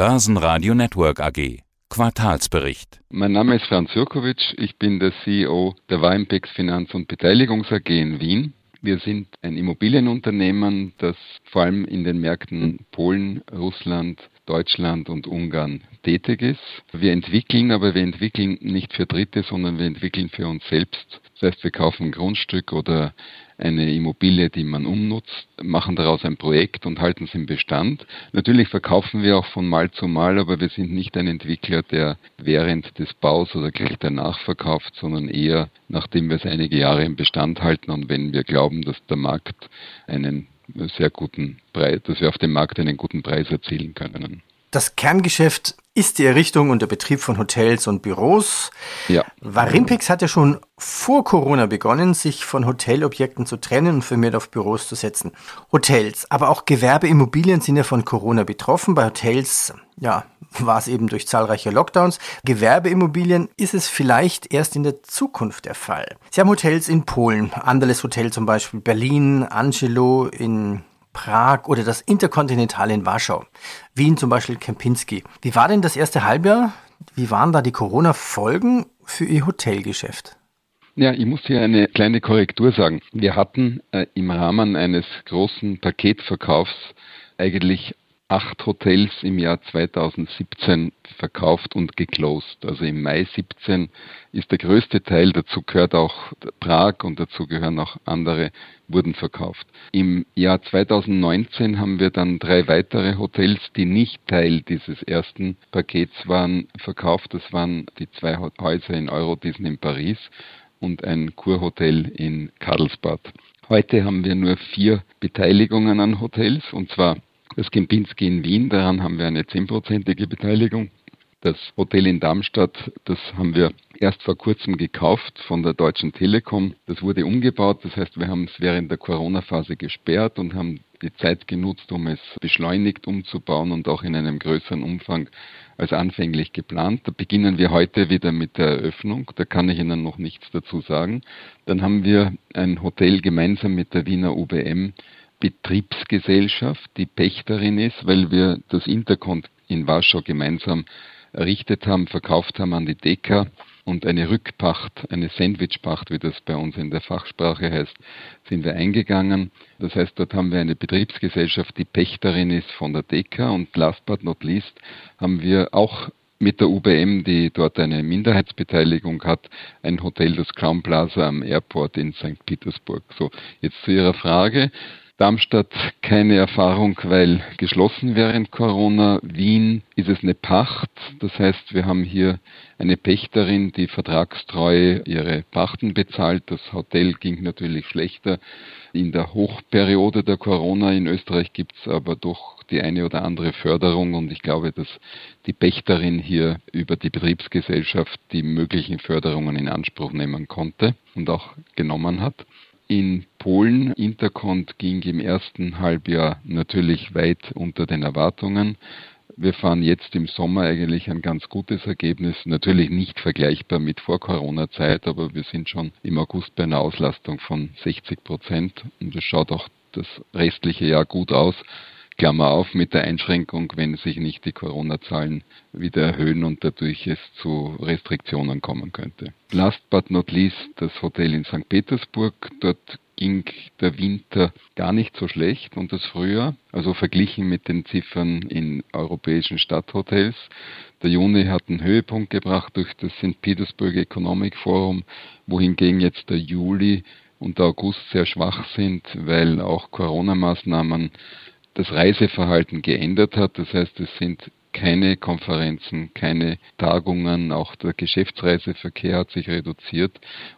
Börsenradio Network AG. Quartalsbericht. Mein Name ist Franz Jurkovic. Ich bin der CEO der Wimpex Finanz- und Beteiligungs AG in Wien. Wir sind ein Immobilienunternehmen, das vor allem in den Märkten Polen, Russland, Deutschland und Ungarn tätig ist. Wir entwickeln, aber wir entwickeln nicht für Dritte, sondern wir entwickeln für uns selbst. Das heißt, wir kaufen Grundstück oder eine Immobilie, die man umnutzt, machen daraus ein Projekt und halten es im Bestand. Natürlich verkaufen wir auch von Mal zu Mal, aber wir sind nicht ein Entwickler, der während des Baus oder gleich danach verkauft, sondern eher nachdem wir es einige Jahre im Bestand halten und wenn wir glauben, dass der Markt einen sehr guten Preis, dass wir auf dem Markt einen guten Preis erzielen können. Das Kerngeschäft ist die Errichtung und der Betrieb von Hotels und Büros. Ja. Varimpix hat ja schon vor Corona begonnen, sich von Hotelobjekten zu trennen und vermehrt auf Büros zu setzen. Hotels, aber auch Gewerbeimmobilien sind ja von Corona betroffen. Bei Hotels, ja, war es eben durch zahlreiche Lockdowns. Gewerbeimmobilien ist es vielleicht erst in der Zukunft der Fall. Sie haben Hotels in Polen, Anderles Hotel zum Beispiel, Berlin, Angelo in Prag oder das Interkontinental in Warschau, Wien zum Beispiel Kempinski. Wie war denn das erste Halbjahr? Wie waren da die Corona-Folgen für Ihr Hotelgeschäft? Ja, ich muss hier eine kleine Korrektur sagen. Wir hatten äh, im Rahmen eines großen Paketverkaufs eigentlich acht Hotels im Jahr 2017 verkauft und geclosed. Also im Mai 17 ist der größte Teil, dazu gehört auch Prag und dazu gehören auch andere, wurden verkauft. Im Jahr 2019 haben wir dann drei weitere Hotels, die nicht Teil dieses ersten Pakets waren, verkauft. Das waren die zwei Häuser in Eurodisen in Paris und ein Kurhotel in Karlsbad. Heute haben wir nur vier Beteiligungen an Hotels und zwar das Kempinski in Wien, daran haben wir eine zehnprozentige Beteiligung. Das Hotel in Darmstadt, das haben wir erst vor kurzem gekauft von der Deutschen Telekom. Das wurde umgebaut, das heißt, wir haben es während der Corona-Phase gesperrt und haben die Zeit genutzt, um es beschleunigt umzubauen und auch in einem größeren Umfang als anfänglich geplant. Da beginnen wir heute wieder mit der Eröffnung. Da kann ich Ihnen noch nichts dazu sagen. Dann haben wir ein Hotel gemeinsam mit der Wiener UBM Betriebsgesellschaft, die Pächterin ist, weil wir das Intercont in Warschau gemeinsam errichtet haben, verkauft haben an die Deka und eine Rückpacht, eine Sandwichpacht, wie das bei uns in der Fachsprache heißt, sind wir eingegangen. Das heißt, dort haben wir eine Betriebsgesellschaft, die Pächterin ist von der Deka und last but not least haben wir auch mit der UBM, die dort eine Minderheitsbeteiligung hat, ein Hotel, das Crown Plaza am Airport in St. Petersburg. So, jetzt zu Ihrer Frage. Darmstadt keine Erfahrung, weil geschlossen während Corona. Wien ist es eine Pacht. Das heißt, wir haben hier eine Pächterin, die vertragstreu ihre Pachten bezahlt. Das Hotel ging natürlich schlechter. In der Hochperiode der Corona in Österreich gibt es aber doch die eine oder andere Förderung und ich glaube, dass die Pächterin hier über die Betriebsgesellschaft die möglichen Förderungen in Anspruch nehmen konnte und auch genommen hat. In Polen, Intercont ging im ersten Halbjahr natürlich weit unter den Erwartungen. Wir fahren jetzt im Sommer eigentlich ein ganz gutes Ergebnis. Natürlich nicht vergleichbar mit Vor-Corona-Zeit, aber wir sind schon im August bei einer Auslastung von 60 Prozent und es schaut auch das restliche Jahr gut aus. Klammer auf mit der Einschränkung, wenn sich nicht die Corona-Zahlen wieder erhöhen und dadurch es zu Restriktionen kommen könnte. Last but not least das Hotel in St. Petersburg. Dort ging der Winter gar nicht so schlecht und das Frühjahr, also verglichen mit den Ziffern in europäischen Stadthotels. Der Juni hat einen Höhepunkt gebracht durch das St. Petersburg Economic Forum, wohingegen jetzt der Juli und der August sehr schwach sind, weil auch Corona-Maßnahmen das Reiseverhalten geändert hat. Das heißt, es sind keine Konferenzen, keine Tagungen, auch der Geschäftsreiseverkehr hat sich reduziert.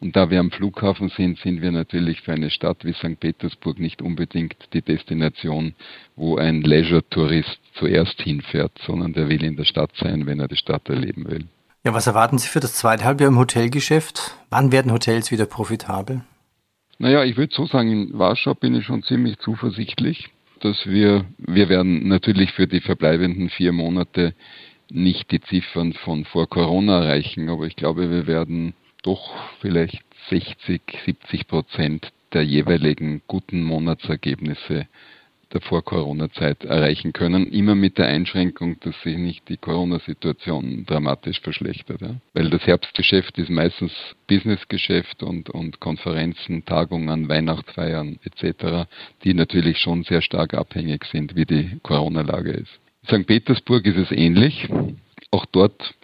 Und da wir am Flughafen sind, sind wir natürlich für eine Stadt wie St. Petersburg nicht unbedingt die Destination, wo ein Leisure-Tourist zuerst hinfährt, sondern der will in der Stadt sein, wenn er die Stadt erleben will. Ja, was erwarten Sie für das zweite Halbjahr im Hotelgeschäft? Wann werden Hotels wieder profitabel? Naja, ich würde so sagen, in Warschau bin ich schon ziemlich zuversichtlich dass wir, wir werden natürlich für die verbleibenden vier Monate nicht die Ziffern von vor Corona erreichen, aber ich glaube, wir werden doch vielleicht 60, 70 Prozent der jeweiligen guten Monatsergebnisse der Vor-Corona-Zeit erreichen können, immer mit der Einschränkung, dass sich nicht die Corona-Situation dramatisch verschlechtert. Ja? Weil das Herbstgeschäft ist meistens Businessgeschäft und, und Konferenzen, Tagungen, Weihnachtsfeiern etc., die natürlich schon sehr stark abhängig sind, wie die Corona-Lage ist. In St. Petersburg ist es ähnlich. Auch dort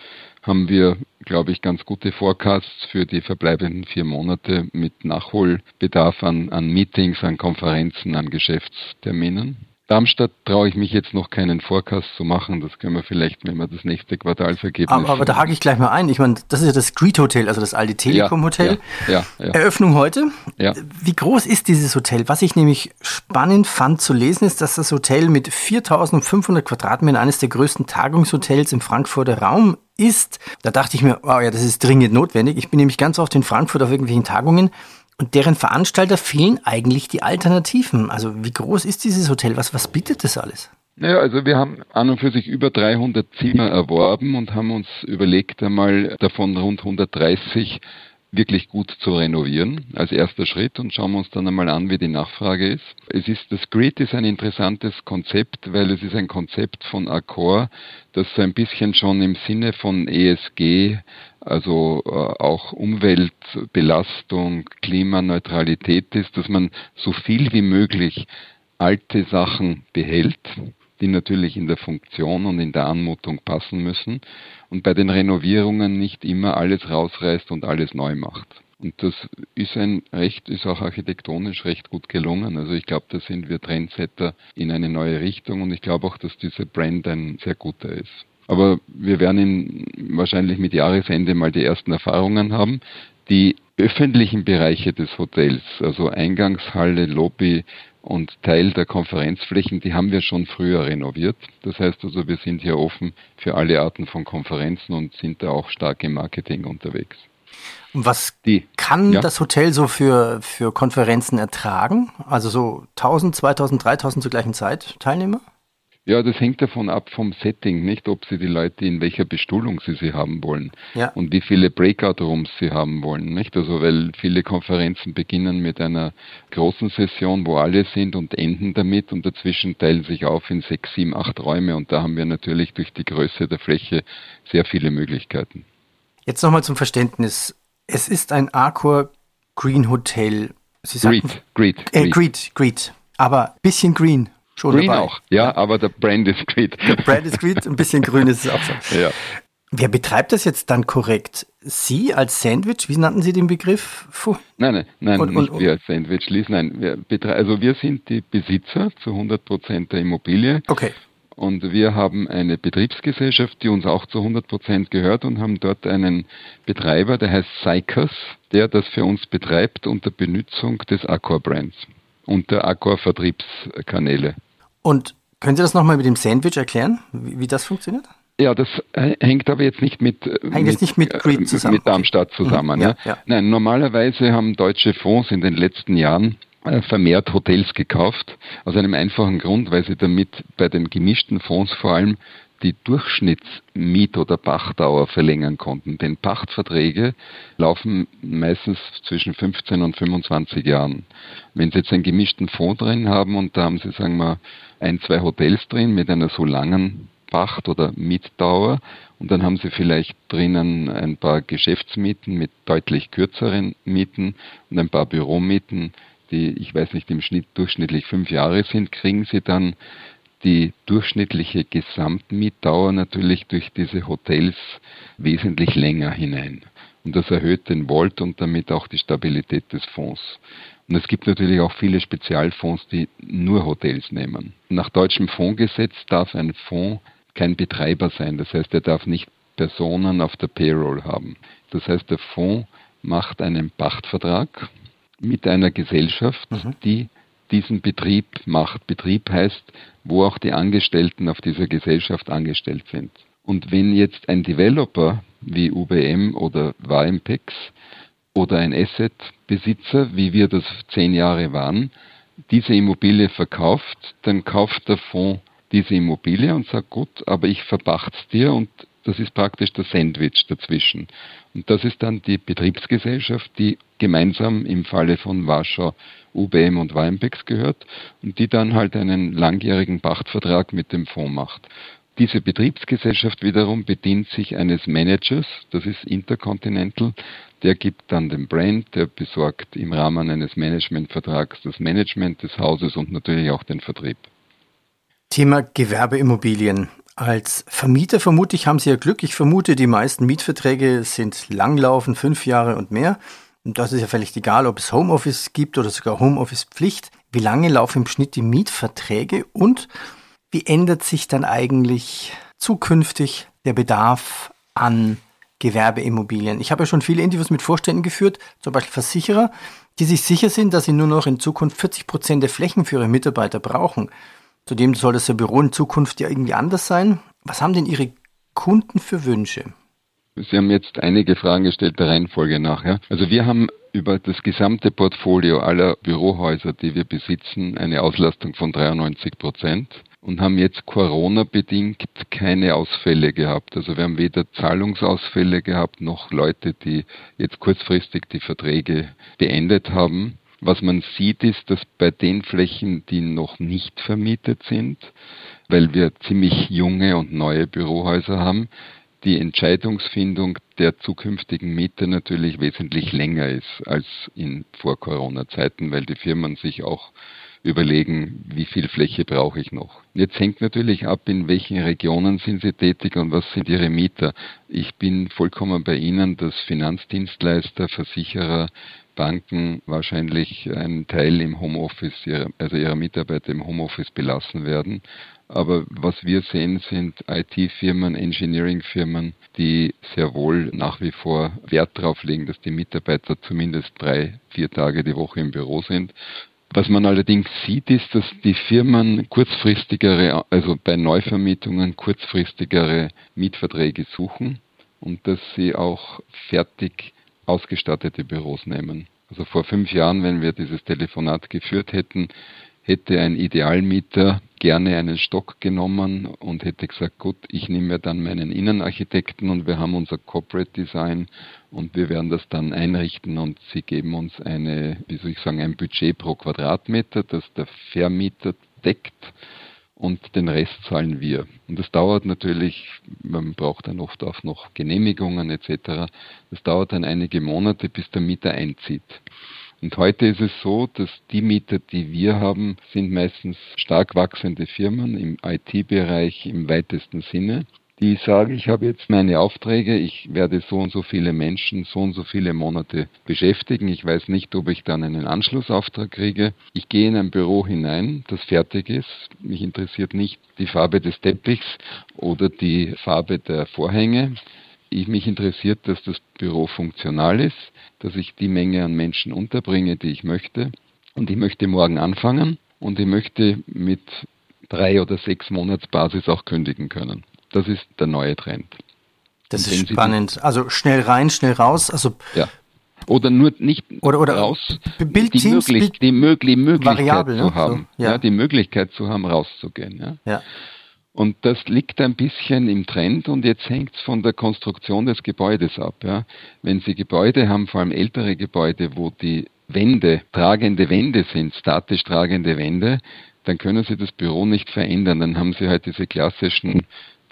haben wir, glaube ich, ganz gute Forecasts für die verbleibenden vier Monate mit Nachholbedarf an, an Meetings, an Konferenzen, an Geschäftsterminen. Darmstadt traue ich mich jetzt noch keinen Forecast zu machen. Das können wir vielleicht, wenn wir das nächste Quartal vergeben. Aber, aber da hake ich gleich mal ein. Ich meine, das ist ja das Greet Hotel, also das Aldi Telekom Hotel. Ja, ja, ja, Eröffnung heute. Ja. Wie groß ist dieses Hotel? Was ich nämlich spannend fand zu lesen, ist, dass das Hotel mit 4500 Quadratmetern eines der größten Tagungshotels im Frankfurter Raum ist. Da dachte ich mir, wow, ja, das ist dringend notwendig. Ich bin nämlich ganz oft in Frankfurt auf irgendwelchen Tagungen und deren Veranstalter fehlen eigentlich die Alternativen. Also wie groß ist dieses Hotel? Was, was bietet das alles? Naja, also wir haben an und für sich über 300 Zimmer erworben und haben uns überlegt, einmal davon rund 130 wirklich gut zu renovieren als erster Schritt und schauen wir uns dann einmal an, wie die Nachfrage ist. Es ist das Grid ist ein interessantes Konzept, weil es ist ein Konzept von Accor, das so ein bisschen schon im Sinne von ESG, also äh, auch Umweltbelastung, Klimaneutralität ist, dass man so viel wie möglich alte Sachen behält die natürlich in der Funktion und in der Anmutung passen müssen und bei den Renovierungen nicht immer alles rausreißt und alles neu macht. Und das ist ein recht, ist auch architektonisch recht gut gelungen. Also ich glaube, da sind wir Trendsetter in eine neue Richtung und ich glaube auch, dass dieser Brand ein sehr guter ist. Aber wir werden in, wahrscheinlich mit Jahresende mal die ersten Erfahrungen haben. Die öffentlichen Bereiche des Hotels, also Eingangshalle, Lobby, und Teil der Konferenzflächen, die haben wir schon früher renoviert. Das heißt also, wir sind hier offen für alle Arten von Konferenzen und sind da auch stark im Marketing unterwegs. Und was die, kann ja? das Hotel so für, für Konferenzen ertragen? Also so 1000, 2000, 3000 zur gleichen Zeit Teilnehmer? Ja, das hängt davon ab vom Setting, nicht, ob Sie die Leute in welcher Bestuhlung Sie sie haben wollen ja. und wie viele Breakout-Rooms Sie haben wollen, nicht? Also, weil viele Konferenzen beginnen mit einer großen Session, wo alle sind und enden damit und dazwischen teilen sich auf in sechs, sieben, acht Räume und da haben wir natürlich durch die Größe der Fläche sehr viele Möglichkeiten. Jetzt nochmal zum Verständnis. Es ist ein Arcor Green Hotel. Sie sagten, Greed, Greed, Greed. Äh, Greed, Greed. Aber bisschen green. Schon Green dabei. auch, ja, ja, aber der Brand ist Creed. Der Brand ist Creed, ein bisschen grün ist es auch so. Ja. Wer betreibt das jetzt dann korrekt? Sie als Sandwich, wie nannten Sie den Begriff? Puh. Nein, nein, nein, und, nicht und, wir als Sandwich Lease, nein, wir also wir sind die Besitzer zu 100 Prozent der Immobilie. Okay. Und wir haben eine Betriebsgesellschaft, die uns auch zu 100 Prozent gehört und haben dort einen Betreiber, der heißt Cycus, der das für uns betreibt unter Benutzung des Accor Brands und der Accor Vertriebskanäle. Und können Sie das nochmal mit dem Sandwich erklären, wie, wie, das funktioniert? Ja, das hängt aber jetzt nicht mit, hängt mit, nicht mit, Greed äh, zusammen. mit Darmstadt okay. zusammen. Mhm, ja, ja. Nein, normalerweise haben deutsche Fonds in den letzten Jahren äh, vermehrt Hotels gekauft, aus einem einfachen Grund, weil sie damit bei den gemischten Fonds vor allem die Durchschnittsmiet- oder Pachtdauer verlängern konnten. Denn Pachtverträge laufen meistens zwischen 15 und 25 Jahren. Wenn Sie jetzt einen gemischten Fonds drin haben und da haben Sie, sagen wir, ein, zwei Hotels drin mit einer so langen Pacht- oder Mietdauer und dann haben Sie vielleicht drinnen ein paar Geschäftsmieten mit deutlich kürzeren Mieten und ein paar Büromieten, die, ich weiß nicht, im Schnitt durchschnittlich fünf Jahre sind, kriegen Sie dann die durchschnittliche Gesamtmietdauer natürlich durch diese Hotels wesentlich länger hinein. Und das erhöht den Volt und damit auch die Stabilität des Fonds. Und es gibt natürlich auch viele Spezialfonds, die nur Hotels nehmen. Nach deutschem Fondsgesetz darf ein Fonds kein Betreiber sein. Das heißt, er darf nicht Personen auf der Payroll haben. Das heißt, der Fonds macht einen Pachtvertrag mit einer Gesellschaft, mhm. die diesen Betrieb macht. Betrieb heißt, wo auch die Angestellten auf dieser Gesellschaft angestellt sind. Und wenn jetzt ein Developer wie UBM oder Warimpex oder ein Asset-Besitzer, wie wir das zehn Jahre waren, diese Immobilie verkauft, dann kauft der Fonds diese Immobilie und sagt, gut, aber ich verpacht's dir und Das ist praktisch das Sandwich dazwischen. Und das ist dann die Betriebsgesellschaft, die gemeinsam im Falle von Warschau UBM und Weinbecks gehört und die dann halt einen langjährigen Pachtvertrag mit dem Fonds macht. Diese Betriebsgesellschaft wiederum bedient sich eines Managers, das ist Intercontinental, der gibt dann den Brand, der besorgt im Rahmen eines Managementvertrags das Management des Hauses und natürlich auch den Vertrieb. Thema Gewerbeimmobilien. Als Vermieter vermute ich, haben Sie ja Glück. Ich vermute, die meisten Mietverträge sind langlaufend, fünf Jahre und mehr. Und das ist ja völlig egal, ob es Homeoffice gibt oder sogar Homeoffice-Pflicht. Wie lange laufen im Schnitt die Mietverträge und wie ändert sich dann eigentlich zukünftig der Bedarf an Gewerbeimmobilien? Ich habe ja schon viele Interviews mit Vorständen geführt, zum Beispiel Versicherer, die sich sicher sind, dass sie nur noch in Zukunft 40 Prozent der Flächen für ihre Mitarbeiter brauchen. Zudem soll das Büro in Zukunft ja irgendwie anders sein. Was haben denn Ihre Kunden für Wünsche? Sie haben jetzt einige Fragen gestellt der Reihenfolge nach. Ja? Also wir haben über das gesamte Portfolio aller Bürohäuser, die wir besitzen, eine Auslastung von 93 Prozent und haben jetzt Corona-bedingt keine Ausfälle gehabt. Also wir haben weder Zahlungsausfälle gehabt, noch Leute, die jetzt kurzfristig die Verträge beendet haben. Was man sieht, ist, dass bei den Flächen, die noch nicht vermietet sind, weil wir ziemlich junge und neue Bürohäuser haben, die Entscheidungsfindung der zukünftigen Mieter natürlich wesentlich länger ist als in Vor-Corona-Zeiten, weil die Firmen sich auch überlegen, wie viel Fläche brauche ich noch. Jetzt hängt natürlich ab, in welchen Regionen sind Sie tätig und was sind Ihre Mieter. Ich bin vollkommen bei Ihnen, dass Finanzdienstleister, Versicherer, Banken wahrscheinlich einen Teil im Homeoffice, also ihrer Mitarbeiter im Homeoffice belassen werden. Aber was wir sehen, sind IT-Firmen, Engineering-Firmen, die sehr wohl nach wie vor Wert darauf legen, dass die Mitarbeiter zumindest drei, vier Tage die Woche im Büro sind. Was man allerdings sieht, ist, dass die Firmen kurzfristigere, also bei Neuvermietungen kurzfristigere Mietverträge suchen und dass sie auch fertig ausgestattete Büros nehmen. Also vor fünf Jahren, wenn wir dieses Telefonat geführt hätten, hätte ein Idealmieter gerne einen Stock genommen und hätte gesagt, gut, ich nehme mir dann meinen Innenarchitekten und wir haben unser Corporate Design und wir werden das dann einrichten und sie geben uns eine, wie soll ich sagen, ein Budget pro Quadratmeter, das der Vermieter deckt und den Rest zahlen wir. Und das dauert natürlich, man braucht dann oft auch noch Genehmigungen etc. Das dauert dann einige Monate, bis der Mieter einzieht. Und heute ist es so, dass die Mieter, die wir haben, sind meistens stark wachsende Firmen im IT-Bereich im weitesten Sinne die sagen, ich habe jetzt meine Aufträge, ich werde so und so viele Menschen so und so viele Monate beschäftigen. Ich weiß nicht, ob ich dann einen Anschlussauftrag kriege. Ich gehe in ein Büro hinein, das fertig ist. Mich interessiert nicht die Farbe des Teppichs oder die Farbe der Vorhänge. Ich, mich interessiert, dass das Büro funktional ist, dass ich die Menge an Menschen unterbringe, die ich möchte. Und ich möchte morgen anfangen und ich möchte mit drei oder sechs Monatsbasis auch kündigen können. Das ist der neue Trend. Das ist spannend. Also schnell rein, schnell raus. Also ja. Oder nur nicht oder, oder raus, Bildteams, die, möglich, die, möglich, Möglichkeit variabel, zu ne? haben, so, ja. ja. die Möglichkeit zu haben, rauszugehen. Ja. ja. Und das liegt ein bisschen im Trend und jetzt hängt es von der Konstruktion des Gebäudes ab. Ja. Wenn Sie Gebäude haben, vor allem ältere Gebäude, wo die Wände tragende Wände sind, statisch tragende Wände, dann können Sie das Büro nicht verändern. Dann haben Sie halt diese klassischen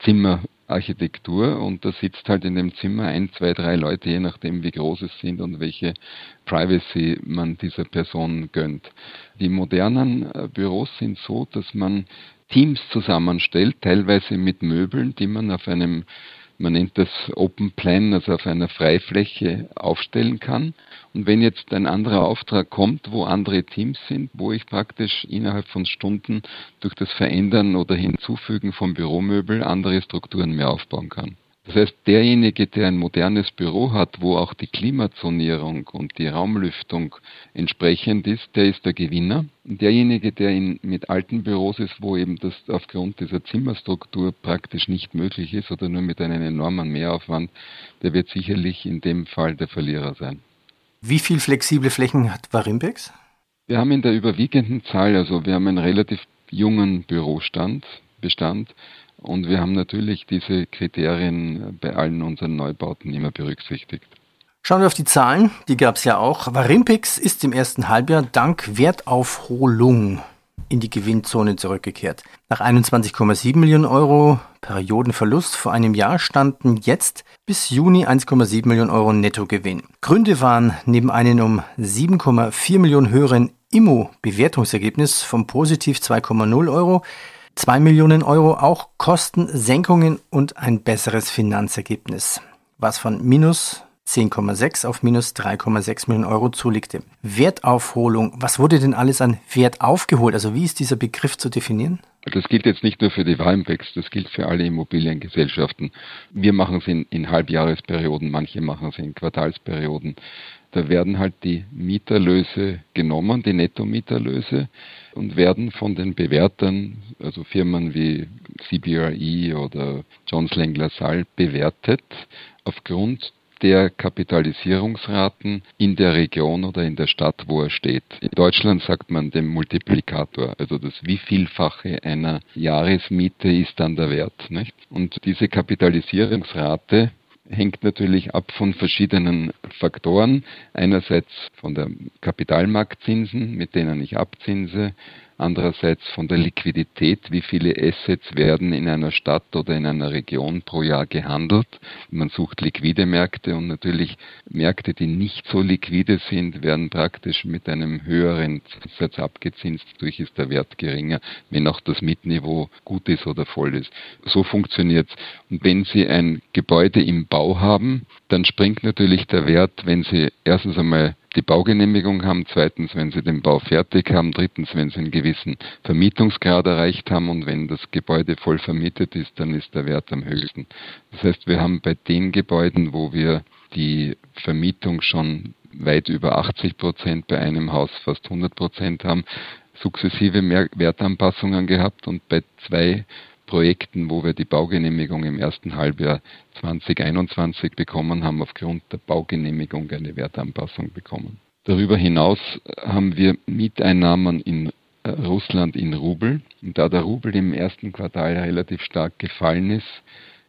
Zimmerarchitektur und da sitzt halt in dem Zimmer ein, zwei, drei Leute, je nachdem wie groß es sind und welche Privacy man dieser Person gönnt. Die modernen äh, Büros sind so, dass man Teams zusammenstellt, teilweise mit Möbeln, die man auf einem man nennt das Open Plan, also auf einer Freifläche aufstellen kann. Und wenn jetzt ein anderer Auftrag kommt, wo andere Teams sind, wo ich praktisch innerhalb von Stunden durch das Verändern oder Hinzufügen von Büromöbel andere Strukturen mehr aufbauen kann. Das heißt, derjenige, der ein modernes Büro hat, wo auch die Klimazonierung und die Raumlüftung entsprechend ist, der ist der Gewinner. Und derjenige, der in, mit alten Büros ist, wo eben das aufgrund dieser Zimmerstruktur praktisch nicht möglich ist oder nur mit einem enormen Mehraufwand, der wird sicherlich in dem Fall der Verlierer sein. Wie viel flexible Flächen hat Varimpex? Wir haben in der überwiegenden Zahl, also wir haben einen relativ jungen Bürostand, Bestand, Und wir haben natürlich diese Kriterien bei allen unseren Neubauten immer berücksichtigt. Schauen wir auf die Zahlen, die gab es ja auch. Varimpix ist im ersten Halbjahr dank Wertaufholung in die Gewinnzone zurückgekehrt. Nach 21,7 Millionen Euro Periodenverlust vor einem Jahr standen jetzt bis Juni 1,7 Millionen Euro Nettogewinn. Gründe waren neben einem um 7,4 Millionen höheren Immo-Bewertungsergebnis vom positiv 2,0 Euro 2 Millionen Euro auch Kostensenkungen und ein besseres Finanzergebnis, was von minus 10,6 auf minus 3,6 Millionen Euro zulegte. Wertaufholung, was wurde denn alles an Wert aufgeholt? Also wie ist dieser Begriff zu definieren? Das gilt jetzt nicht nur für die Warmbex, das gilt für alle Immobiliengesellschaften. Wir machen es in, in Halbjahresperioden, manche machen es in Quartalsperioden. Da werden halt die Mieterlöse genommen, die Nettomieterlöse, und werden von den Bewertern, also Firmen wie CBRE oder Jones Lang LaSalle, bewertet aufgrund der Kapitalisierungsraten in der Region oder in der Stadt, wo er steht. In Deutschland sagt man dem Multiplikator, also das Wievielfache einer Jahresmiete ist dann der Wert. Nicht? Und diese Kapitalisierungsrate hängt natürlich ab von verschiedenen Faktoren. Einerseits von der Kapitalmarktzinsen, mit denen ich abzinse, andererseits von der Liquidität, wie viele Assets werden in einer Stadt oder in einer Region pro Jahr gehandelt. Man sucht liquide Märkte und natürlich Märkte, die nicht so liquide sind, werden praktisch mit einem höheren Zinssatz abgezinst, dadurch ist der Wert geringer, wenn auch das Mietniveau gut ist oder voll ist. So funktioniert es. Und wenn Sie ein Gebäude im Bau haben, dann springt natürlich der Wert, wenn Sie erstens einmal die Baugenehmigung haben, zweitens, wenn sie den Bau fertig haben, drittens, wenn sie einen gewissen Vermietungsgrad erreicht haben und wenn das Gebäude voll vermietet ist, dann ist der Wert am höchsten. Das heißt, wir haben bei den Gebäuden, wo wir die Vermietung schon weit über 80 Prozent, bei einem Haus fast 100 Prozent haben, sukzessive Wertanpassungen gehabt und bei zwei Projekten, wo wir die Baugenehmigung im ersten Halbjahr 2021 bekommen haben, aufgrund der Baugenehmigung eine Wertanpassung bekommen. Darüber hinaus haben wir Mieteinnahmen in äh, Russland in Rubel. Und da der Rubel im ersten Quartal relativ stark gefallen ist,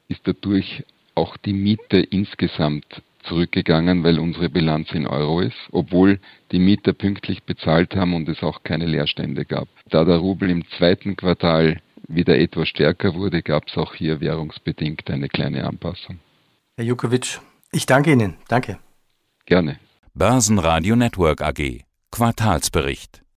ist dadurch auch die Miete insgesamt zurückgegangen, weil unsere Bilanz in Euro ist, obwohl die Mieter pünktlich bezahlt haben und es auch keine Leerstände gab. Da der Rubel im zweiten Quartal wieder etwas stärker wurde, gab es auch hier währungsbedingt eine kleine Anpassung. Herr Jukovic, ich danke Ihnen. Danke. Gerne. Börsenradio Network AG. Quartalsbericht.